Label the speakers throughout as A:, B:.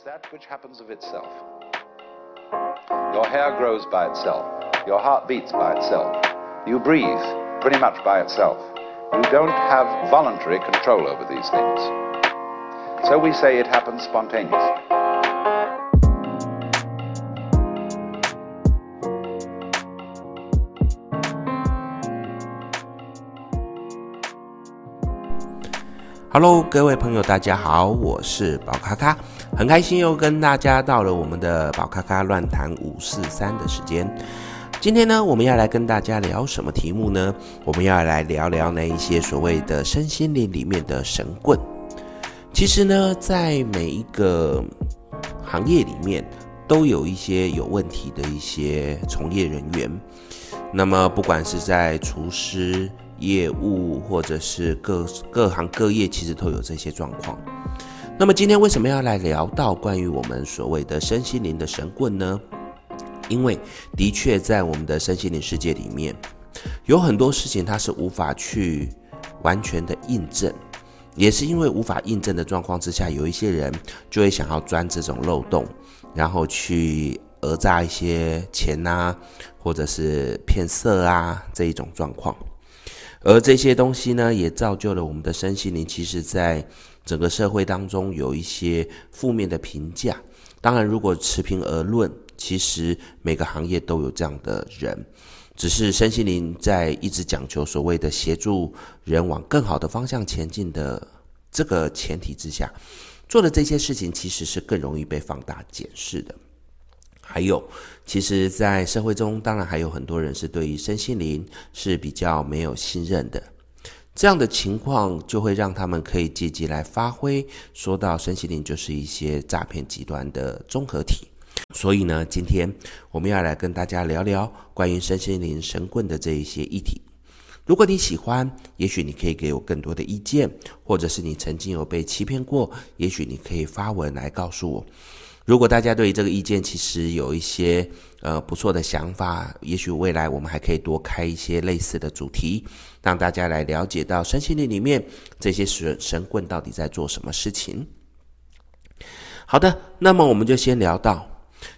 A: is that which happens of itself. Your hair grows by itself. Your heart beats by itself. You breathe pretty much by itself. You don't have voluntary control over these things. So we say it happens spontaneously.
B: Hello，各位朋友，大家好，我是宝咖咖， 很开心又跟大家到了我们的宝咖咖乱谈五四三的时间。今天呢，我们要来跟大家聊什么题目呢？我们要来聊聊那一些所谓的身心灵里面的神棍。其实呢，在每一个行业里面，都有一些有问题的一些从业人员。那么，不管是在厨师，业务或者是各各行各业，其实都有这些状况。那么今天为什么要来聊到关于我们所谓的身心灵的神棍呢？因为的确在我们的身心灵世界里面，有很多事情它是无法去完全的印证，也是因为无法印证的状况之下，有一些人就会想要钻这种漏洞，然后去讹诈一些钱啊，或者是骗色啊这一种状况。而这些东西呢，也造就了我们的身心灵，其实在整个社会当中有一些负面的评价。当然，如果持平而论，其实每个行业都有这样的人，只是身心灵在一直讲求所谓的协助人往更好的方向前进的这个前提之下，做的这些事情其实是更容易被放大检视的。还有，其实，在社会中，当然还有很多人是对于身心灵是比较没有信任的。这样的情况就会让他们可以借机来发挥，说到身心灵就是一些诈骗集团的综合体。所以呢，今天我们要来跟大家聊聊关于身心灵神棍的这一些议题。如果你喜欢，也许你可以给我更多的意见，或者是你曾经有被欺骗过，也许你可以发文来告诉我。如果大家对于这个意见其实有一些呃不错的想法，也许未来我们还可以多开一些类似的主题，让大家来了解到身心灵里面这些神神棍到底在做什么事情。好的，那么我们就先聊到，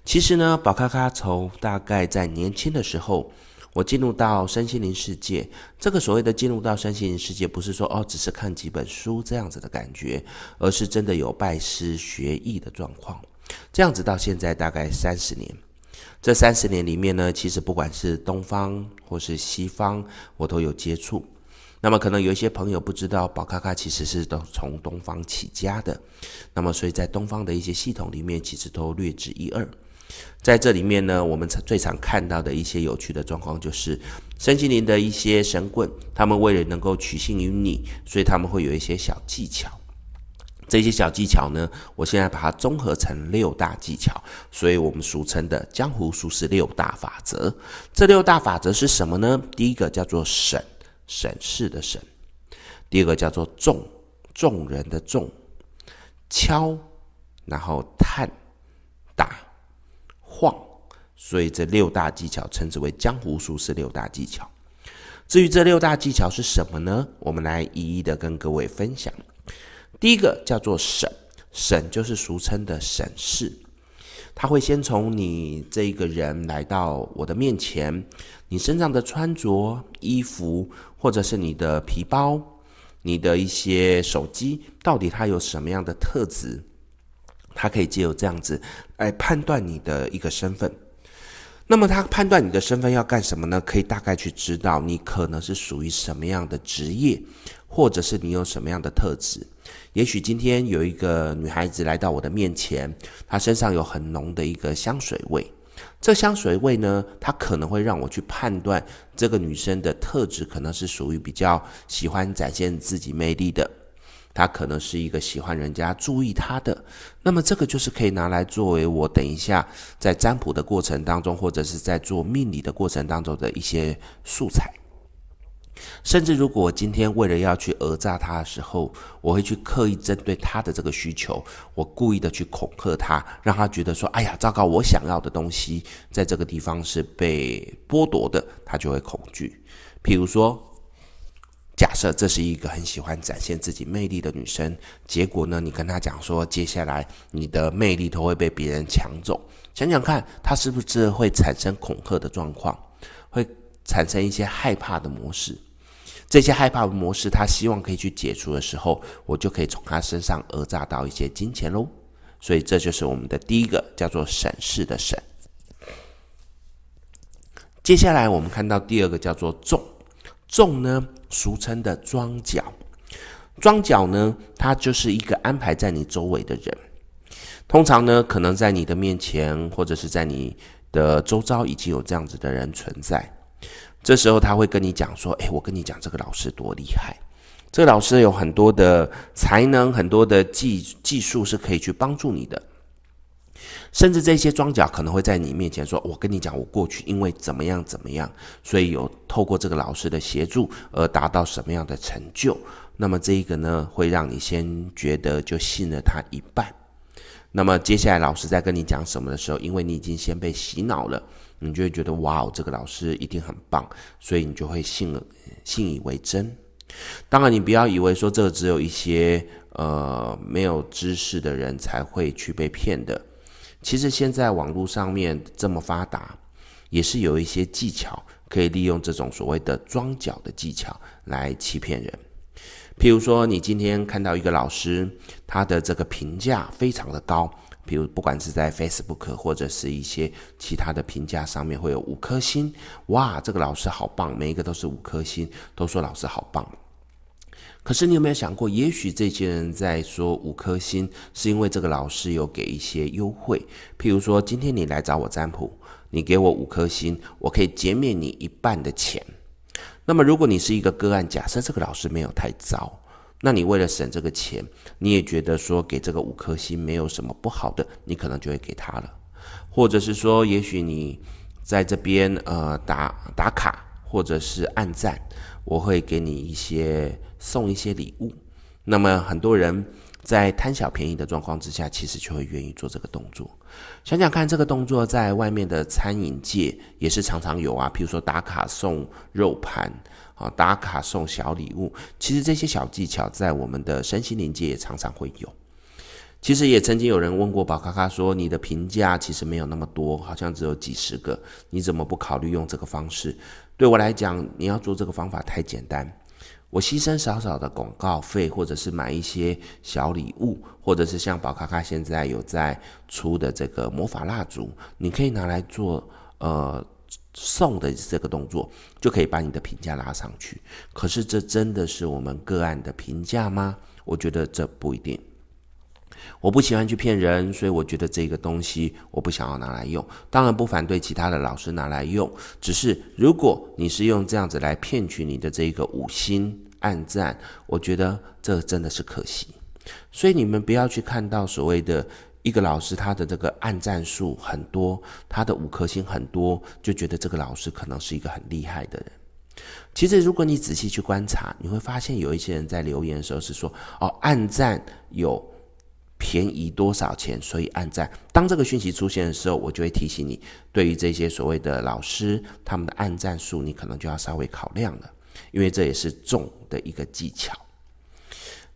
B: 其实呢，宝咖咖从大概在年轻的时候，我进入到身心灵世界。这个所谓的进入到身心灵世界，不是说哦只是看几本书这样子的感觉，而是真的有拜师学艺的状况。这样子到现在大概三十年，这三十年里面呢，其实不管是东方或是西方，我都有接触。那么可能有一些朋友不知道，宝咖咖其实是都从东方起家的。那么所以在东方的一些系统里面，其实都略知一二。在这里面呢，我们最常看到的一些有趣的状况，就是身心灵的一些神棍，他们为了能够取信于你，所以他们会有一些小技巧。这些小技巧呢，我现在把它综合成六大技巧，所以我们俗称的江湖术士六大法则。这六大法则是什么呢？第一个叫做审，审视的审；第二个叫做众，众人的众；敲，然后探，打，晃。所以这六大技巧称之为江湖术士六大技巧。至于这六大技巧是什么呢？我们来一一的跟各位分享。第一个叫做审，审就是俗称的审视，他会先从你这一个人来到我的面前，你身上的穿着、衣服，或者是你的皮包、你的一些手机，到底它有什么样的特质？他可以借由这样子来判断你的一个身份。那么他判断你的身份要干什么呢？可以大概去知道你可能是属于什么样的职业，或者是你有什么样的特质。也许今天有一个女孩子来到我的面前，她身上有很浓的一个香水味。这香水味呢，它可能会让我去判断这个女生的特质，可能是属于比较喜欢展现自己魅力的。她可能是一个喜欢人家注意她的。那么这个就是可以拿来作为我等一下在占卜的过程当中，或者是在做命理的过程当中的一些素材。甚至如果我今天为了要去讹诈他的时候，我会去刻意针对他的这个需求，我故意的去恐吓他，让他觉得说：“哎呀，糟糕，我想要的东西在这个地方是被剥夺的。”他就会恐惧。譬如说，假设这是一个很喜欢展现自己魅力的女生，结果呢，你跟她讲说，接下来你的魅力都会被别人抢走，想想看，她是不是会产生恐吓的状况，会产生一些害怕的模式？这些害怕模式，他希望可以去解除的时候，我就可以从他身上讹诈到一些金钱喽。所以这就是我们的第一个，叫做审视的审。接下来我们看到第二个叫做重，重呢，俗称的桩脚，桩脚呢，它就是一个安排在你周围的人，通常呢，可能在你的面前或者是在你的周遭已经有这样子的人存在，这时候他会跟你讲说，诶，我跟你讲这个老师多厉害。这个老师有很多的才能，很多的技技术是可以去帮助你的，甚至这些装脚可能会在你面前说：“我跟你讲，我过去因为怎么样怎么样，所以有透过这个老师的协助而达到什么样的成就。”那么这一个呢，会让你先觉得就信了他一半。那么接下来老师在跟你讲什么的时候，因为你已经先被洗脑了，你就会觉得哇哦，这个老师一定很棒，所以你就会信了，信以为真。当然，你不要以为说这个只有一些呃没有知识的人才会去被骗的。其实现在网络上面这么发达，也是有一些技巧可以利用这种所谓的装脚的技巧来欺骗人。譬如说，你今天看到一个老师，他的这个评价非常的高，比如不管是在 Facebook 或者是一些其他的评价上面会有五颗星，哇，这个老师好棒，每一个都是五颗星，都说老师好棒。可是你有没有想过，也许这些人在说五颗星，是因为这个老师有给一些优惠。譬如说，今天你来找我占卜，你给我五颗星，我可以减免你一半的钱。那么，如果你是一个个案，假设这个老师没有太糟，那你为了省这个钱，你也觉得说给这个五颗星没有什么不好的，你可能就会给他了。或者是说，也许你在这边呃打打卡，或者是按赞，我会给你一些。送一些礼物，那么很多人在贪小便宜的状况之下，其实就会愿意做这个动作。想想看，这个动作在外面的餐饮界也是常常有啊，譬如说打卡送肉盘啊，打卡送小礼物。其实这些小技巧在我们的身心灵界也常常会有。其实也曾经有人问过宝咖咖说：“你的评价其实没有那么多，好像只有几十个，你怎么不考虑用这个方式？”对我来讲，你要做这个方法太简单。我牺牲少少的广告费，或者是买一些小礼物，或者是像宝咖咖现在有在出的这个魔法蜡烛，你可以拿来做呃送的这个动作，就可以把你的评价拉上去。可是这真的是我们个案的评价吗？我觉得这不一定。我不喜欢去骗人，所以我觉得这个东西我不想要拿来用。当然不反对其他的老师拿来用，只是如果你是用这样子来骗取你的这个五星暗赞，我觉得这真的是可惜。所以你们不要去看到所谓的一个老师他的这个暗赞数很多，他的五颗星很多，就觉得这个老师可能是一个很厉害的人。其实如果你仔细去观察，你会发现有一些人在留言的时候是说：“哦，暗赞有。”便宜多少钱？所以按赞。当这个讯息出现的时候，我就会提醒你，对于这些所谓的老师，他们的按赞数，你可能就要稍微考量了，因为这也是重的一个技巧。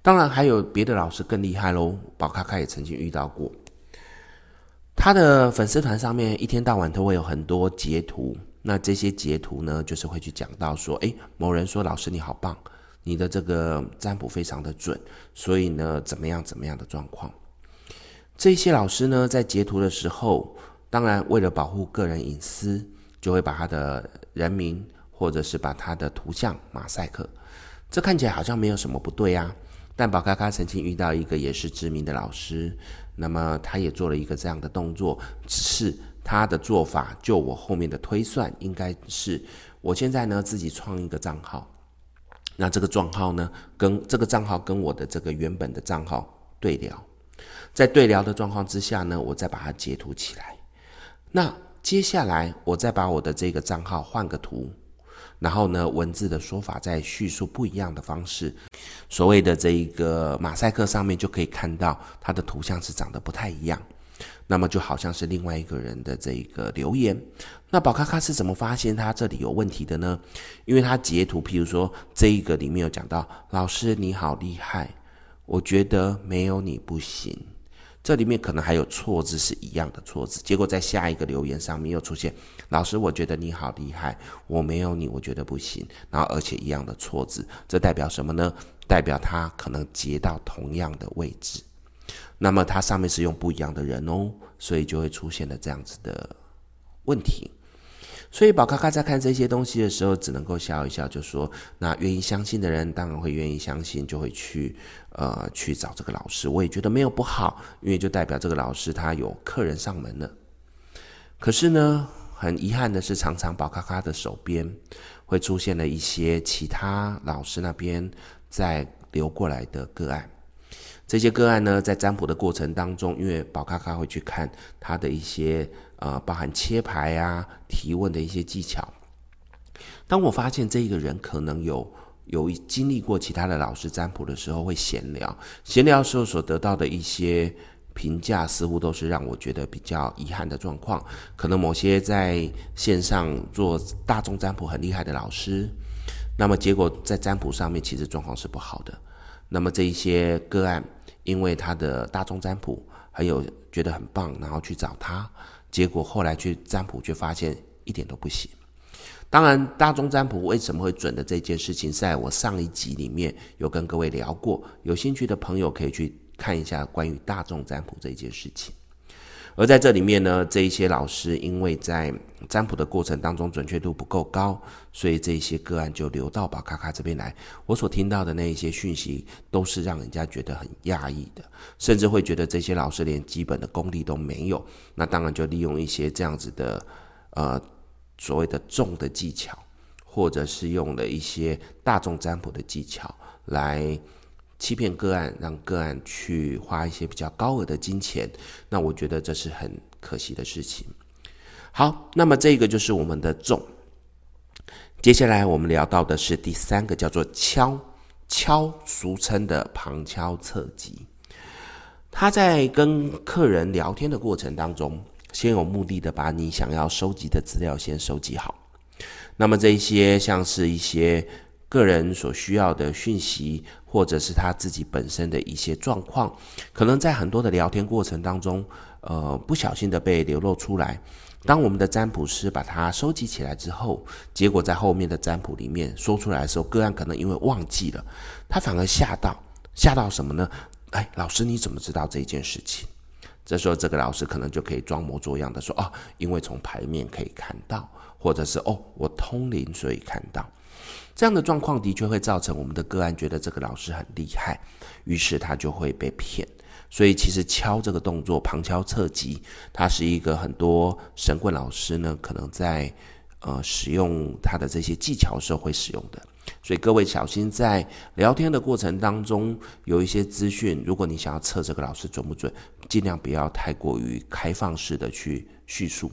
B: 当然，还有别的老师更厉害喽。宝咖咖也曾经遇到过，他的粉丝团上面一天到晚都会有很多截图，那这些截图呢，就是会去讲到说，诶，某人说老师你好棒。你的这个占卜非常的准，所以呢，怎么样怎么样的状况？这些老师呢，在截图的时候，当然为了保护个人隐私，就会把他的人名或者是把他的图像马赛克。这看起来好像没有什么不对啊。但宝咖咖曾经遇到一个也是知名的老师，那么他也做了一个这样的动作，只是他的做法，就我后面的推算，应该是我现在呢自己创一个账号。那这个账号呢，跟这个账号跟我的这个原本的账号对聊，在对聊的状况之下呢，我再把它截图起来。那接下来我再把我的这个账号换个图，然后呢，文字的说法再叙述不一样的方式，所谓的这一个马赛克上面就可以看到它的图像是长得不太一样。那么就好像是另外一个人的这个留言。那宝咖咖是怎么发现他这里有问题的呢？因为他截图，譬如说这一个里面有讲到，老师你好厉害，我觉得没有你不行。这里面可能还有错字是一样的错字，结果在下一个留言上面又出现，老师我觉得你好厉害，我没有你我觉得不行，然后而且一样的错字，这代表什么呢？代表他可能截到同样的位置，那么它上面是用不一样的人哦，所以就会出现了这样子的问题。所以宝咖咖在看这些东西的时候，只能够笑一笑，就说：那愿意相信的人，当然会愿意相信，就会去呃去找这个老师。我也觉得没有不好，因为就代表这个老师他有客人上门了。可是呢，很遗憾的是，常常宝咖咖的手边会出现了一些其他老师那边在流过来的个案。这些个案呢，在占卜的过程当中，因为宝咖咖会去看他的一些呃，包含切牌啊、提问的一些技巧。当我发现这一个人可能有有经历过其他的老师占卜的时候，会闲聊，闲聊的时候所得到的一些评价，似乎都是让我觉得比较遗憾的状况。可能某些在线上做大众占卜很厉害的老师，那么结果在占卜上面其实状况是不好的。那么这一些个案。因为他的大众占卜很有觉得很棒，然后去找他，结果后来去占卜却发现一点都不行。当然，大众占卜为什么会准的这件事情，在我上一集里面有跟各位聊过，有兴趣的朋友可以去看一下关于大众占卜这件事情。而在这里面呢，这一些老师因为在占卜的过程当中准确度不够高，所以这些个案就流到宝咖咖这边来。我所听到的那一些讯息，都是让人家觉得很讶异的，甚至会觉得这些老师连基本的功力都没有。那当然就利用一些这样子的，呃，所谓的重的技巧，或者是用了一些大众占卜的技巧来。欺骗个案，让个案去花一些比较高额的金钱，那我觉得这是很可惜的事情。好，那么这个就是我们的重。接下来我们聊到的是第三个，叫做敲敲，俗称的旁敲侧击。他在跟客人聊天的过程当中，先有目的的把你想要收集的资料先收集好。那么这一些像是一些。个人所需要的讯息，或者是他自己本身的一些状况，可能在很多的聊天过程当中，呃，不小心的被流露出来。当我们的占卜师把它收集起来之后，结果在后面的占卜里面说出来的时候，个案可能因为忘记了，他反而吓到，吓到什么呢？哎，老师你怎么知道这件事情？这时候这个老师可能就可以装模作样的说，哦，因为从牌面可以看到，或者是哦，我通灵所以看到。这样的状况的确会造成我们的个案觉得这个老师很厉害，于是他就会被骗。所以其实敲这个动作，旁敲侧击，它是一个很多神棍老师呢可能在呃使用他的这些技巧时候会使用的。所以各位小心在聊天的过程当中有一些资讯，如果你想要测这个老师准不准，尽量不要太过于开放式的去叙述。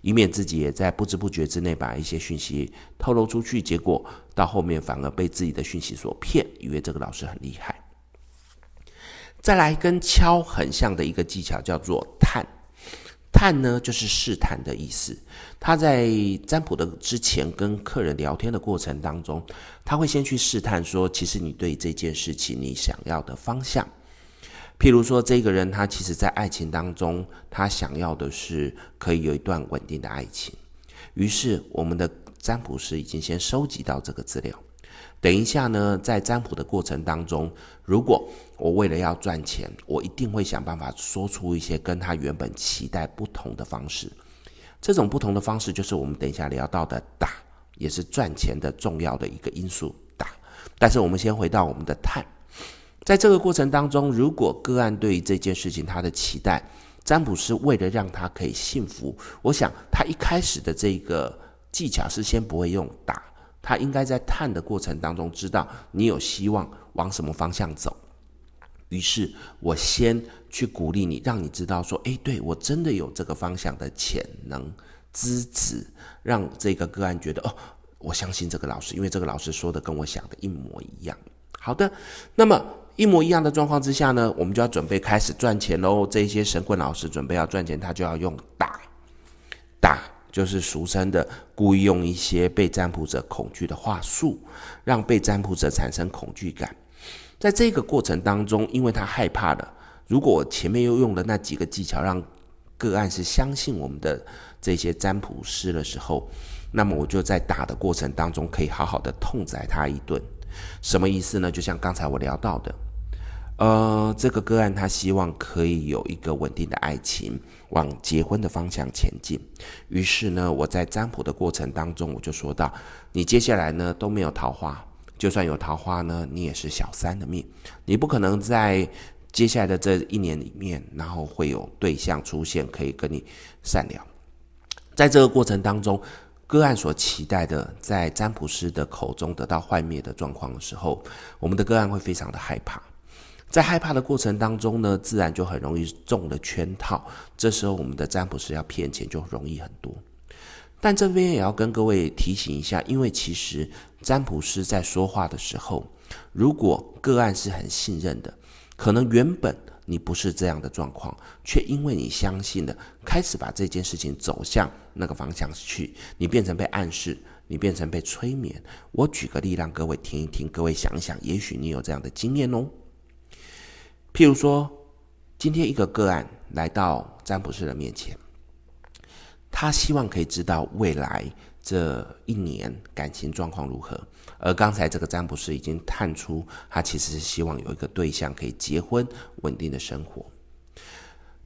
B: 以免自己也在不知不觉之内把一些讯息透露出去，结果到后面反而被自己的讯息所骗，以为这个老师很厉害。再来跟敲很像的一个技巧叫做探，探呢就是试探的意思。他在占卜的之前跟客人聊天的过程当中，他会先去试探说，其实你对这件事情你想要的方向。譬如说，这个人他其实，在爱情当中，他想要的是可以有一段稳定的爱情。于是，我们的占卜师已经先收集到这个资料。等一下呢，在占卜的过程当中，如果我为了要赚钱，我一定会想办法说出一些跟他原本期待不同的方式。这种不同的方式，就是我们等一下聊到的打，也是赚钱的重要的一个因素。打，但是我们先回到我们的探。在这个过程当中，如果个案对于这件事情他的期待，占卜师为了让他可以幸福，我想他一开始的这个技巧是先不会用打，他应该在探的过程当中知道你有希望往什么方向走，于是我先去鼓励你，让你知道说，诶，对，我真的有这个方向的潜能资质，让这个个案觉得哦，我相信这个老师，因为这个老师说的跟我想的一模一样。好的，那么。一模一样的状况之下呢，我们就要准备开始赚钱喽。这些神棍老师准备要赚钱，他就要用打，打就是俗称的故意用一些被占卜者恐惧的话术，让被占卜者产生恐惧感。在这个过程当中，因为他害怕了，如果前面又用了那几个技巧，让个案是相信我们的这些占卜师的时候，那么我就在打的过程当中可以好好的痛宰他一顿。什么意思呢？就像刚才我聊到的，呃，这个个案他希望可以有一个稳定的爱情，往结婚的方向前进。于是呢，我在占卜的过程当中，我就说到，你接下来呢都没有桃花，就算有桃花呢，你也是小三的命，你不可能在接下来的这一年里面，然后会有对象出现可以跟你善良。在这个过程当中。个案所期待的，在占卜师的口中得到幻灭的状况的时候，我们的个案会非常的害怕。在害怕的过程当中呢，自然就很容易中了圈套。这时候，我们的占卜师要骗钱就容易很多。但这边也要跟各位提醒一下，因为其实占卜师在说话的时候，如果个案是很信任的，可能原本。你不是这样的状况，却因为你相信了，开始把这件事情走向那个方向去，你变成被暗示，你变成被催眠。我举个例让各位听一听，各位想一想，也许你有这样的经验哦。譬如说，今天一个个案来到占卜师的面前，他希望可以知道未来这一年感情状况如何。而刚才这个占卜师已经探出，他其实是希望有一个对象可以结婚，稳定的生活。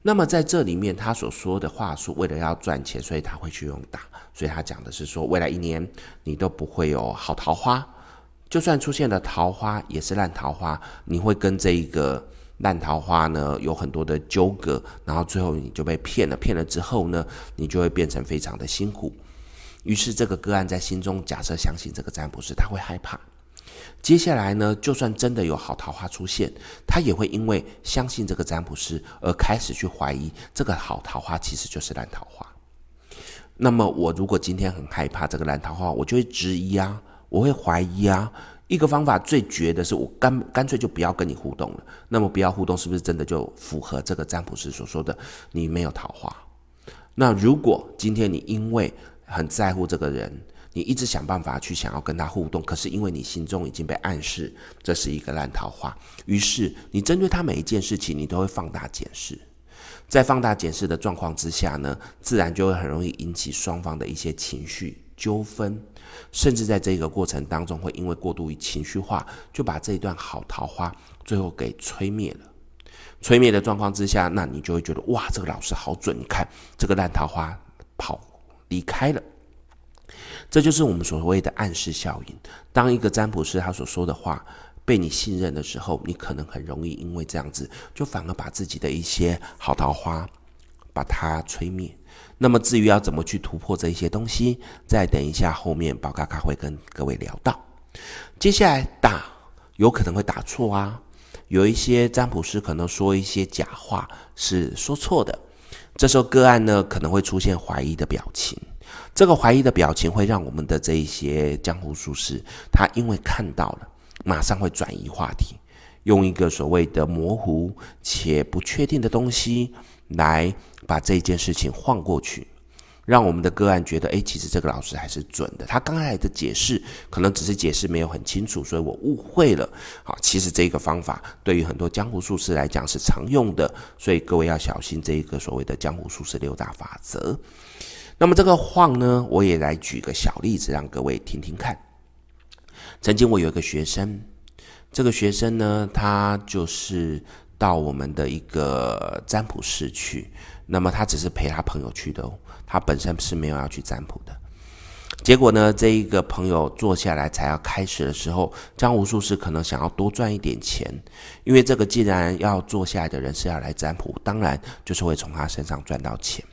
B: 那么在这里面，他所说的话术，为了要赚钱，所以他会去用打。所以他讲的是说，未来一年你都不会有好桃花，就算出现了桃花，也是烂桃花。你会跟这一个烂桃花呢有很多的纠葛，然后最后你就被骗了。骗了之后呢，你就会变成非常的辛苦。于是，这个个案在心中假设相信这个占卜师，他会害怕。接下来呢，就算真的有好桃花出现，他也会因为相信这个占卜师而开始去怀疑这个好桃花其实就是烂桃花。那么，我如果今天很害怕这个烂桃花，我就会质疑啊，我会怀疑啊。一个方法最绝的是，我干干脆就不要跟你互动了。那么，不要互动，是不是真的就符合这个占卜师所说的你没有桃花？那如果今天你因为很在乎这个人，你一直想办法去想要跟他互动，可是因为你心中已经被暗示这是一个烂桃花，于是你针对他每一件事情，你都会放大检视，在放大检视的状况之下呢，自然就会很容易引起双方的一些情绪纠纷，甚至在这个过程当中，会因为过度于情绪化，就把这一段好桃花最后给吹灭了。吹灭的状况之下，那你就会觉得哇，这个老师好准，你看这个烂桃花跑。离开了，这就是我们所谓的暗示效应。当一个占卜师他所说的话被你信任的时候，你可能很容易因为这样子，就反而把自己的一些好桃花把它吹灭。那么至于要怎么去突破这一些东西，再等一下后面宝咖咖会跟各位聊到。接下来打有可能会打错啊，有一些占卜师可能说一些假话是说错的。这时候个案呢，可能会出现怀疑的表情，这个怀疑的表情会让我们的这一些江湖术士，他因为看到了，马上会转移话题，用一个所谓的模糊且不确定的东西来把这件事情晃过去。让我们的个案觉得，诶，其实这个老师还是准的。他刚才的解释可能只是解释没有很清楚，所以我误会了。好，其实这个方法对于很多江湖术士来讲是常用的，所以各位要小心这一个所谓的江湖术士六大法则。那么这个晃呢，我也来举个小例子让各位听听看。曾经我有一个学生，这个学生呢，他就是到我们的一个占卜室去，那么他只是陪他朋友去的哦。他本身是没有要去占卜的，结果呢，这一个朋友坐下来才要开始的时候，江湖术士可能想要多赚一点钱，因为这个既然要坐下来的人是要来占卜，当然就是会从他身上赚到钱。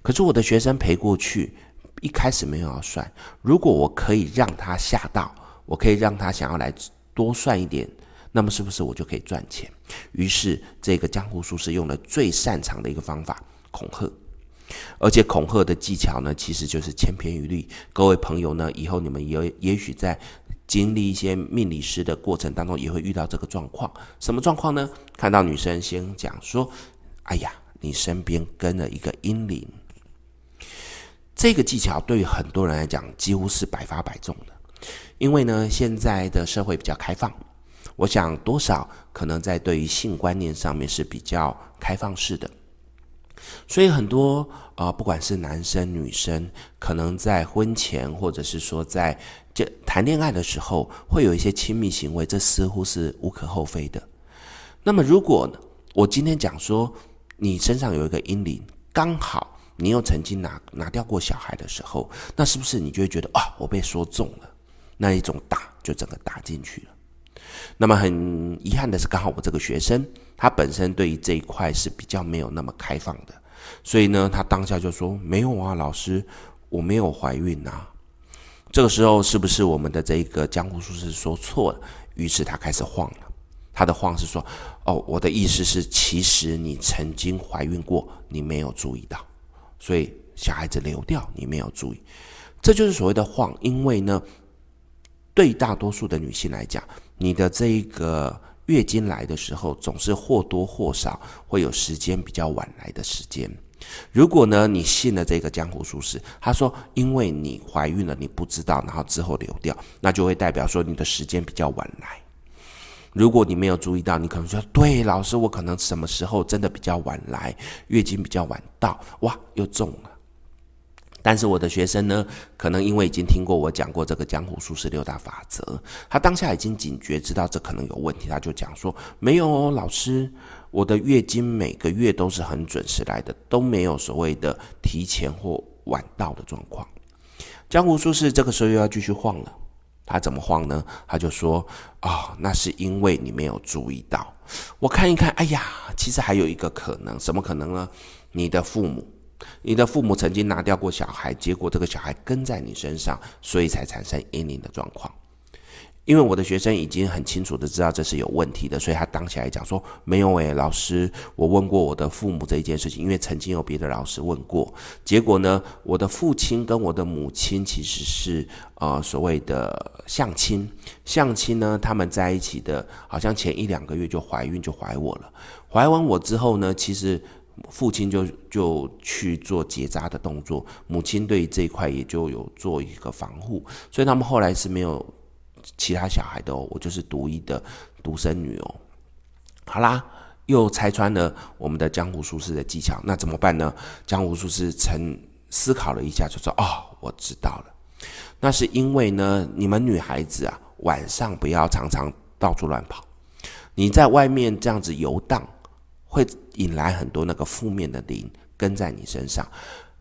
B: 可是我的学生陪过去，一开始没有要算，如果我可以让他吓到，我可以让他想要来多算一点，那么是不是我就可以赚钱？于是这个江湖术士用了最擅长的一个方法，恐吓。而且恐吓的技巧呢，其实就是千篇一律。各位朋友呢，以后你们也也许在经历一些命理师的过程当中，也会遇到这个状况。什么状况呢？看到女生先讲说：“哎呀，你身边跟了一个阴灵。”这个技巧对于很多人来讲几乎是百发百中的，因为呢，现在的社会比较开放，我想多少可能在对于性观念上面是比较开放式的。所以很多呃，不管是男生女生，可能在婚前或者是说在这谈恋爱的时候，会有一些亲密行为，这似乎是无可厚非的。那么，如果我今天讲说你身上有一个阴灵，刚好你又曾经拿拿掉过小孩的时候，那是不是你就会觉得啊，我被说中了？那一种打就整个打进去了。那么很遗憾的是，刚好我这个学生他本身对于这一块是比较没有那么开放的。所以呢，他当下就说：“没有啊，老师，我没有怀孕呐。”这个时候是不是我们的这个江湖术士说错了？于是他开始晃了。他的晃是说：“哦，我的意思是，其实你曾经怀孕过，你没有注意到，所以小孩子流掉，你没有注意。这就是所谓的晃。因为呢，对大多数的女性来讲，你的这一个。”月经来的时候，总是或多或少会有时间比较晚来的时间。如果呢，你信了这个江湖术士，他说因为你怀孕了，你不知道，然后之后流掉，那就会代表说你的时间比较晚来。如果你没有注意到，你可能说对，老师，我可能什么时候真的比较晚来，月经比较晚到，哇，又中了。但是我的学生呢，可能因为已经听过我讲过这个江湖术士六大法则，他当下已经警觉，知道这可能有问题，他就讲说：“没有哦，老师，我的月经每个月都是很准时来的，都没有所谓的提前或晚到的状况。”江湖术士这个时候又要继续晃了，他怎么晃呢？他就说：“、哦，那是因为你没有注意到。我看一看，哎呀，其实还有一个可能，什么可能呢？你的父母。”你的父母曾经拿掉过小孩，结果这个小孩跟在你身上，所以才产生阴灵的状况。因为我的学生已经很清楚的知道这是有问题的，所以他当下来讲说：“没有诶，老师，我问过我的父母这一件事情，因为曾经有别的老师问过，结果呢，我的父亲跟我的母亲其实是呃所谓的相亲，相亲呢，他们在一起的，好像前一两个月就怀孕就怀我了，怀完我之后呢，其实。”父亲就就去做结扎的动作，母亲对这一块也就有做一个防护，所以他们后来是没有其他小孩的哦，我就是独一的独生女哦。好啦，又拆穿了我们的江湖术士的技巧，那怎么办呢？江湖术士曾思考了一下，就说：“哦，我知道了，那是因为呢，你们女孩子啊，晚上不要常常到处乱跑，你在外面这样子游荡。”会引来很多那个负面的灵跟在你身上。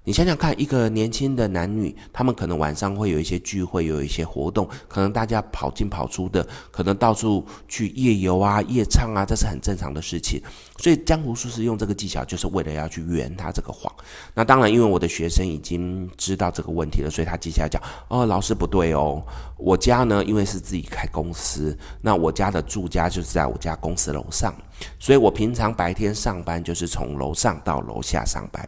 B: 你想想看，一个年轻的男女，他们可能晚上会有一些聚会，有一些活动，可能大家跑进跑出的，可能到处去夜游啊、夜唱啊，这是很正常的事情。所以江湖术士用这个技巧，就是为了要去圆他这个谎。那当然，因为我的学生已经知道这个问题了，所以他接下来讲：哦，老师不对哦，我家呢，因为是自己开公司，那我家的住家就是在我家公司楼上，所以我平常白天上班就是从楼上到楼下上班。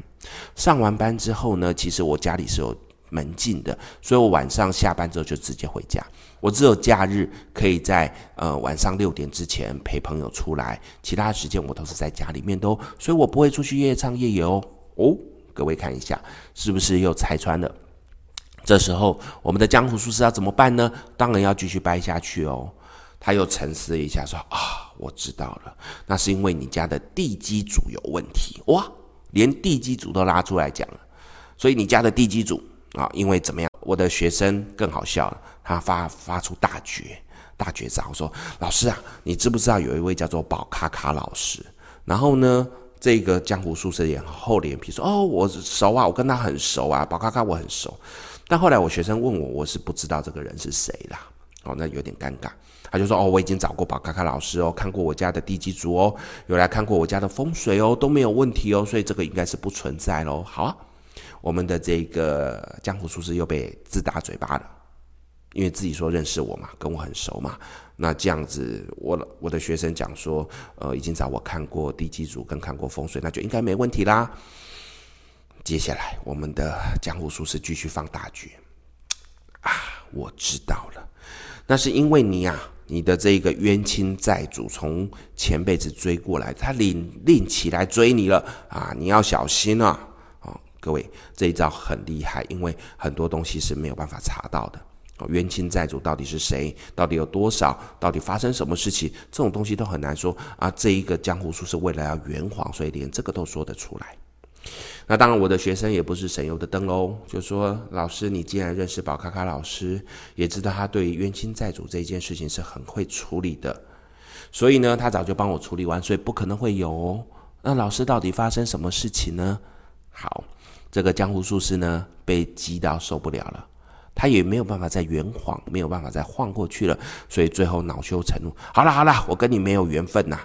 B: 上完班之后呢，其实我家里是有门禁的，所以我晚上下班之后就直接回家。我只有假日可以在呃晚上六点之前陪朋友出来，其他时间我都是在家里面都，所以我不会出去夜唱夜游哦。各位看一下，是不是又拆穿了？这时候我们的江湖术士要怎么办呢？当然要继续掰下去哦。他又沉思了一下说啊，我知道了，那是因为你家的地基主有问题哇。连地基组都拉出来讲了，所以你家的地基组啊，因为怎么样？我的学生更好笑了，他发发出大绝大绝招，说：“老师啊，你知不知道有一位叫做宝卡卡老师？然后呢，这个江湖术士也厚脸皮说：哦，我熟啊，我跟他很熟啊，宝卡卡我很熟。但后来我学生问我，我是不知道这个人是谁啦。哦，那有点尴尬。”他就说：“哦，我已经找过宝卡卡老师哦，看过我家的地基主哦，有来看过我家的风水哦，都没有问题哦，所以这个应该是不存在喽。”好啊，我们的这个江湖术士又被自打嘴巴了，因为自己说认识我嘛，跟我很熟嘛。那这样子，我我的学生讲说，呃，已经找我看过地基主跟看过风水，那就应该没问题啦。接下来，我们的江湖术士继续放大局啊，我知道了。那是因为你啊，你的这个冤亲债主从前辈子追过来，他领令起来追你了啊！你要小心啊！哦，各位，这一招很厉害，因为很多东西是没有办法查到的。哦，冤亲债主到底是谁？到底有多少？到底发生什么事情？这种东西都很难说啊！这一个江湖术是为了要圆谎，所以连这个都说得出来。那当然，我的学生也不是省油的灯喽。就说老师，你既然认识宝卡卡老师，也知道他对冤亲债主这件事情是很会处理的，所以呢，他早就帮我处理完，所以不可能会有哦。那老师到底发生什么事情呢？好，这个江湖术士呢，被激到受不了了，他也没有办法再圆谎，没有办法再晃过去了，所以最后恼羞成怒。好了好了，我跟你没有缘分呐。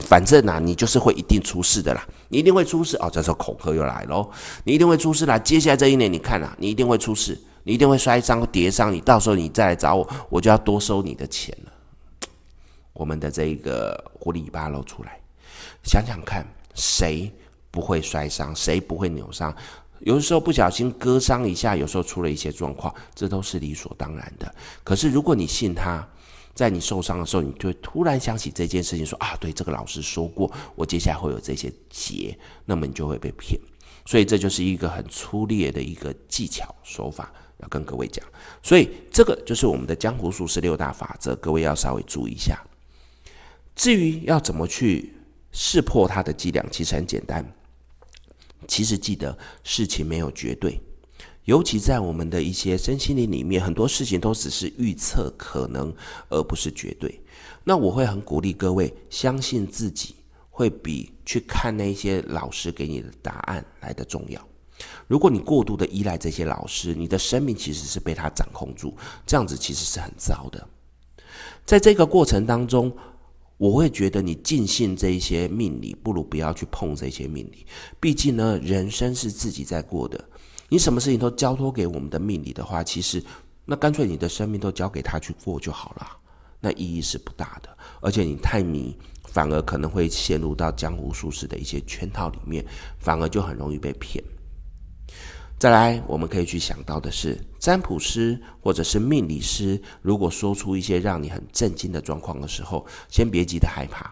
B: 反正啊，你就是会一定出事的啦，你一定会出事哦。这时候恐吓又来喽，你一定会出事啦。接下来这一年，你看啊，你一定会出事，你一定会摔伤、跌伤，你到时候你再来找我，我就要多收你的钱了。我们的这个狐狸尾巴露出来，想想看，谁不会摔伤，谁不会扭伤？有的时候不小心割伤一下，有时候出了一些状况，这都是理所当然的。可是如果你信他。在你受伤的时候，你就会突然想起这件事情，说啊，对，这个老师说过，我接下来会有这些劫，那么你就会被骗。所以这就是一个很粗略的一个技巧手法，要跟各位讲。所以这个就是我们的江湖术士六大法则，各位要稍微注意一下。至于要怎么去识破他的伎俩，其实很简单。其实记得事情没有绝对。尤其在我们的一些身心灵里面，很多事情都只是预测可能，而不是绝对。那我会很鼓励各位相信自己，会比去看那些老师给你的答案来得重要。如果你过度的依赖这些老师，你的生命其实是被他掌控住，这样子其实是很糟的。在这个过程当中，我会觉得你尽信这一些命理，不如不要去碰这些命理。毕竟呢，人生是自己在过的。你什么事情都交托给我们的命理的话，其实那干脆你的生命都交给他去过就好了，那意义是不大的。而且你太迷，反而可能会陷入到江湖术士的一些圈套里面，反而就很容易被骗。再来，我们可以去想到的是，占卜师或者是命理师，如果说出一些让你很震惊的状况的时候，先别急着害怕，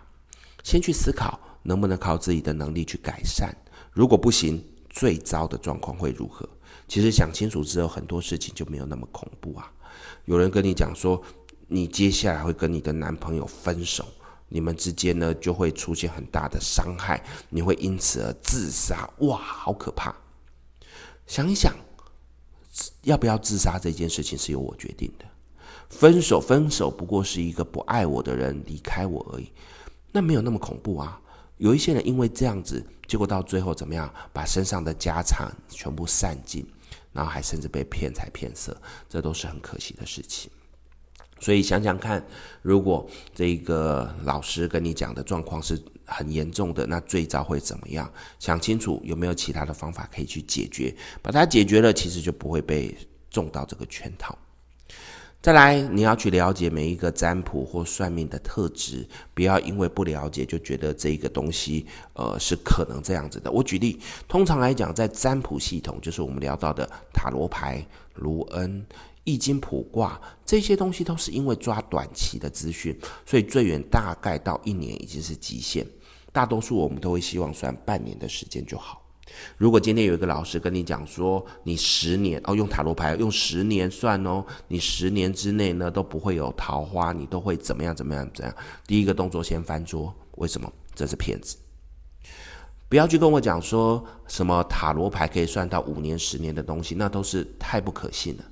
B: 先去思考能不能靠自己的能力去改善。如果不行，最糟的状况会如何？其实想清楚之后，很多事情就没有那么恐怖啊。有人跟你讲说，你接下来会跟你的男朋友分手，你们之间呢就会出现很大的伤害，你会因此而自杀。哇，好可怕！想一想，要不要自杀这件事情是由我决定的。分手，分手不过是一个不爱我的人离开我而已，那没有那么恐怖啊。有一些人因为这样子，结果到最后怎么样？把身上的家产全部散尽，然后还甚至被骗财骗色，这都是很可惜的事情。所以想想看，如果这个老师跟你讲的状况是很严重的，那最糟会怎么样？想清楚有没有其他的方法可以去解决，把它解决了，其实就不会被中到这个圈套。再来，你要去了解每一个占卜或算命的特质，不要因为不了解就觉得这一个东西，呃，是可能这样子的。我举例，通常来讲，在占卜系统，就是我们聊到的塔罗牌、卢恩、易经卜卦这些东西，都是因为抓短期的资讯，所以最远大概到一年已经是极限。大多数我们都会希望算半年的时间就好。如果今天有一个老师跟你讲说，你十年哦，用塔罗牌用十年算哦，你十年之内呢都不会有桃花，你都会怎么样怎么样怎样？第一个动作先翻桌，为什么？这是骗子！不要去跟我讲说什么塔罗牌可以算到五年、十年的东西，那都是太不可信了。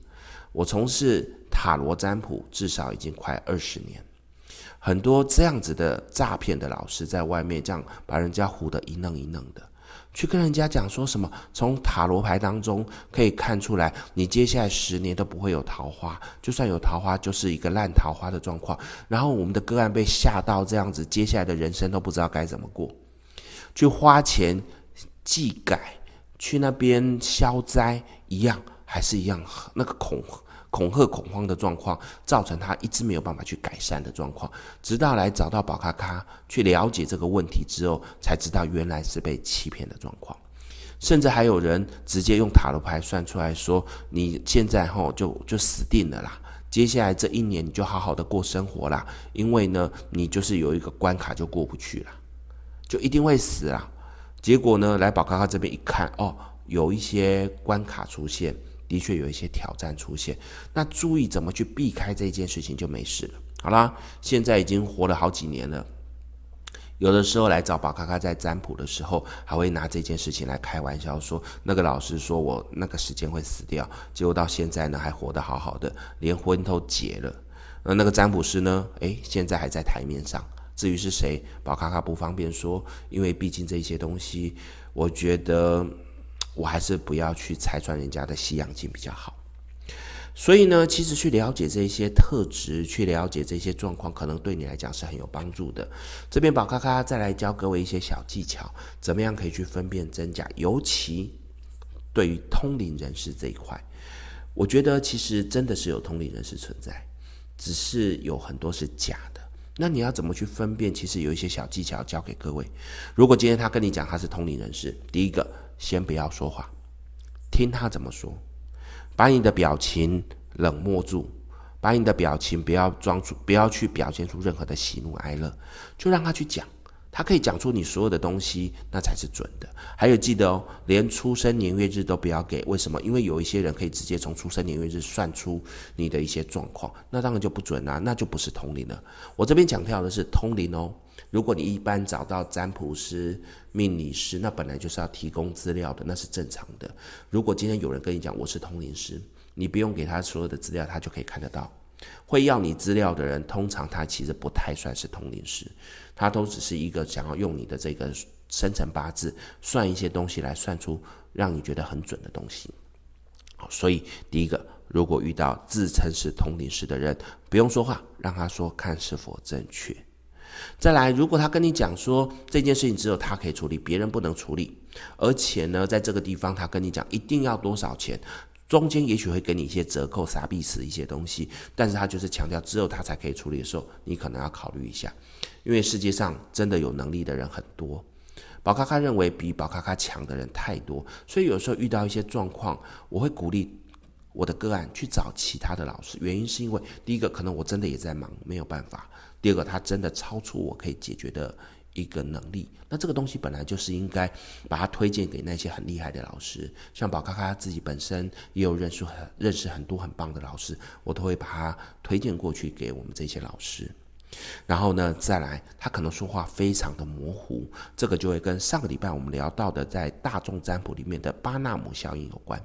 B: 我从事塔罗占卜至少已经快二十年，很多这样子的诈骗的老师在外面这样把人家唬得一愣一愣的。去跟人家讲说什么？从塔罗牌当中可以看出来，你接下来十年都不会有桃花，就算有桃花，就是一个烂桃花的状况。然后我们的个案被吓到这样子，接下来的人生都不知道该怎么过，去花钱祭改，去那边消灾，一样还是一样，那个恐。恐吓、恐慌的状况，造成他一直没有办法去改善的状况，直到来找到宝咖咖去了解这个问题之后，才知道原来是被欺骗的状况。甚至还有人直接用塔罗牌算出来说，你现在吼就就死定了啦，接下来这一年你就好好的过生活啦，因为呢，你就是有一个关卡就过不去了，就一定会死啦。结果呢，来宝咖咖这边一看，哦，有一些关卡出现，的确有一些挑战出现，那注意怎么去避开这件事情就没事了。好啦，现在已经活了好几年了。有的时候来找宝咖咖在占卜的时候，还会拿这件事情来开玩笑，说那个老师说我那个时间会死掉，结果到现在呢还活得好好的，连婚都结了。那那个占卜师呢？诶，现在还在台面上。至于是谁，宝咖咖不方便说，因为毕竟这些东西，我觉得我还是不要去拆穿人家的西洋镜比较好。所以呢，其实去了解这些特质，去了解这些状况，可能对你来讲是很有帮助的。这边宝咖咖再来教各位一些小技巧，怎么样可以去分辨真假？尤其对于通灵人士这一块，我觉得其实真的是有通灵人士存在，只是有很多是假的。那你要怎么去分辨？其实有一些小技巧教给各位。如果今天他跟你讲他是通灵人士，第一个先不要说话，听他怎么说。把你的表情冷漠住，把你的表情不要装出，不要去表现出任何的喜怒哀乐，就让他去讲，他可以讲出你所有的东西，那才是准的。还有记得哦，连出生年月日都不要给，为什么？因为有一些人可以直接从出生年月日算出你的一些状况，那当然就不准啦，那就不是通灵了。我这边强调的是通灵哦。如果你一般找到占卜师、命理师，那本来就是要提供资料的，那是正常的。如果今天有人跟你讲我是通灵师，你不用给他所有的资料，他就可以看得到。会要你资料的人，通常他其实不太算是通灵师，他都只是一个想要用你的这个生辰八字算一些东西来算出让你觉得很准的东西。所以第一个，如果遇到自称是通灵师的人，不用说话，让他说看是否正确。再来，如果他跟你讲说这件事情只有他可以处理，别人不能处理，而且呢，在这个地方他跟你讲一定要多少钱，中间也许会给你一些折扣、杀必死一些东西，但是他就是强调只有他才可以处理的时候，你可能要考虑一下，因为世界上真的有能力的人很多，宝咖咖认为比宝咖咖强的人太多，所以有时候遇到一些状况，我会鼓励我的个案去找其他的老师，原因是因为第一个可能我真的也在忙，没有办法。第二个，他真的超出我可以解决的一个能力。那这个东西本来就是应该把它推荐给那些很厉害的老师，像宝咖咖自己本身也有认识很认识很多很棒的老师，我都会把它推荐过去给我们这些老师。然后呢，再来，他可能说话非常的模糊，这个就会跟上个礼拜我们聊到的在大众占卜里面的巴纳姆效应有关。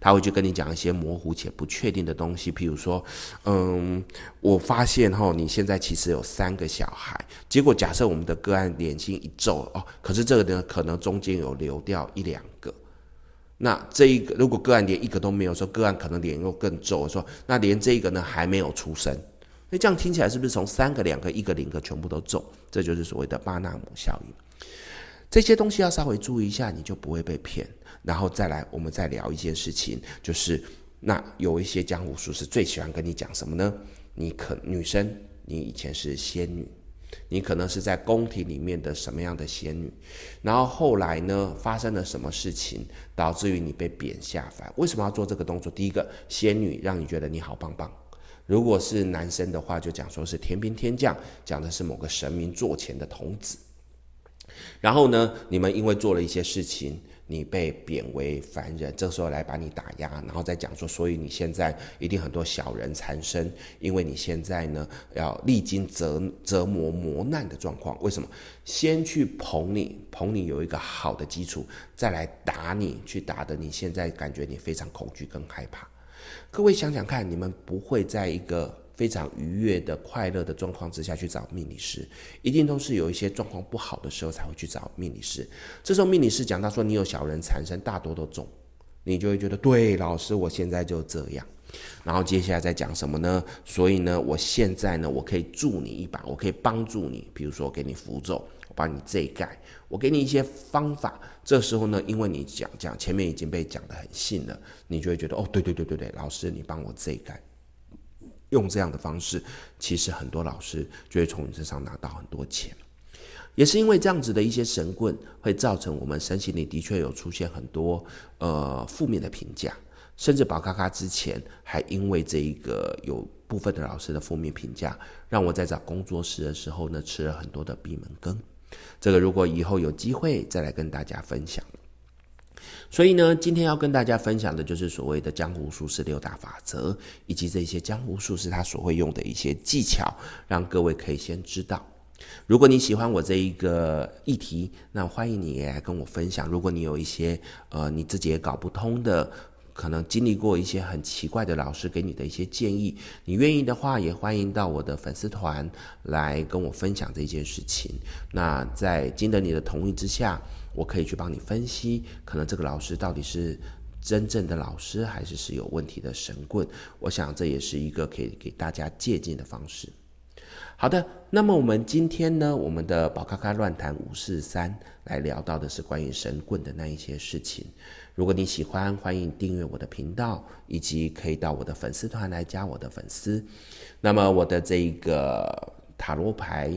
B: 他会去跟你讲一些模糊且不确定的东西，譬如说，嗯，我发现哈，你现在其实有三个小孩，结果假设我们的个案脸型一皱哦，可是这个呢，可能中间有流掉一两个，那这一个如果个案连一个都没有，说个案可能脸又更皱，说那连这个呢还没有出生，那这样听起来是不是从三个、两个、一个、零个全部都皱？这就是所谓的巴纳姆效应。这些东西要稍微注意一下，你就不会被骗。然后再来，我们再聊一件事情，就是那有一些江湖术士最喜欢跟你讲什么呢？你可女生，你以前是仙女，你可能是在宫廷里面的什么样的仙女，然后后来呢，发生了什么事情，导致于你被贬下凡？为什么要做这个动作？第一个，仙女让你觉得你好棒棒；如果是男生的话，就讲说是天兵天将，讲的是某个神明座前的童子。然后呢，你们因为做了一些事情，你被贬为凡人，这时候来把你打压，然后再讲说，所以你现在一定很多小人缠身，因为你现在呢要历经折折磨磨难的状况。为什么？先去捧你，捧你有一个好的基础，再来打你，去打得你现在感觉你非常恐惧跟害怕。各位想想看，你们不会在一个。非常愉悦的、快乐的状况之下去找命理师，一定都是有一些状况不好的时候才会去找命理师。这时候命理师讲到说你有小人缠身，大多都中，你就会觉得对，老师，我现在就这样。然后接下来再讲什么呢？所以呢，我现在呢，我可以助你一把，我可以帮助你，比如说给你符咒，我帮你这一盖，我给你一些方法。这时候呢，因为你讲讲前面已经被讲得很信了，你就会觉得哦，对对对对对，老师你帮我这一盖。用这样的方式，其实很多老师就会从你身上拿到很多钱，也是因为这样子的一些神棍，会造成我们身心里的确有出现很多呃负面的评价。甚至宝咖咖之前还因为这一个有部分的老师的负面评价，让我在找工作室的时候呢，吃了很多的闭门羹。这个如果以后有机会再来跟大家分享。所以呢，今天要跟大家分享的就是所谓的江湖术士六大法则，以及这些江湖术士他所会用的一些技巧，让各位可以先知道。如果你喜欢我这一个议题，那欢迎你也来跟我分享。如果你有一些呃你自己也搞不通的，可能经历过一些很奇怪的老师给你的一些建议，你愿意的话，也欢迎到我的粉丝团来跟我分享这件事情。那在经得你的同意之下，我可以去帮你分析，可能这个老师到底是真正的老师，还是是有问题的神棍。我想这也是一个可以给大家借鉴的方式。好的，那么我们今天呢，我们的宝咖咖乱谈五四三来聊到的是关于神棍的那一些事情。如果你喜欢，欢迎订阅我的频道，以及可以到我的粉丝团来加我的粉丝。那么我的这个塔罗牌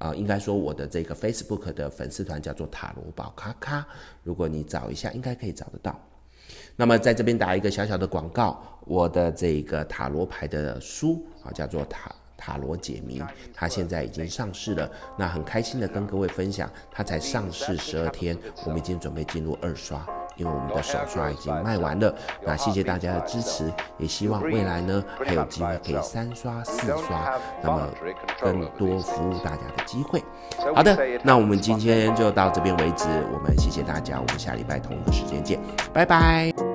B: 啊、应该说我的这个 Facebook 的粉丝团叫做塔罗宝咖咖。如果你找一下，应该可以找得到。那么在这边打一个小小的广告，我的这个塔罗牌的书啊，叫做塔。塔罗解谜，它现在已经上市了。那很开心的跟各位分享，它才上市十二天，我们已经准备进入二刷，因为我们的手刷已经卖完了。那谢谢大家的支持，也希望未来呢还有机会可以三刷、四刷，那么更多服务大家的机会。好的，那我们今天就到这边为止，我们谢谢大家，我们下礼拜同一个时间见，拜拜。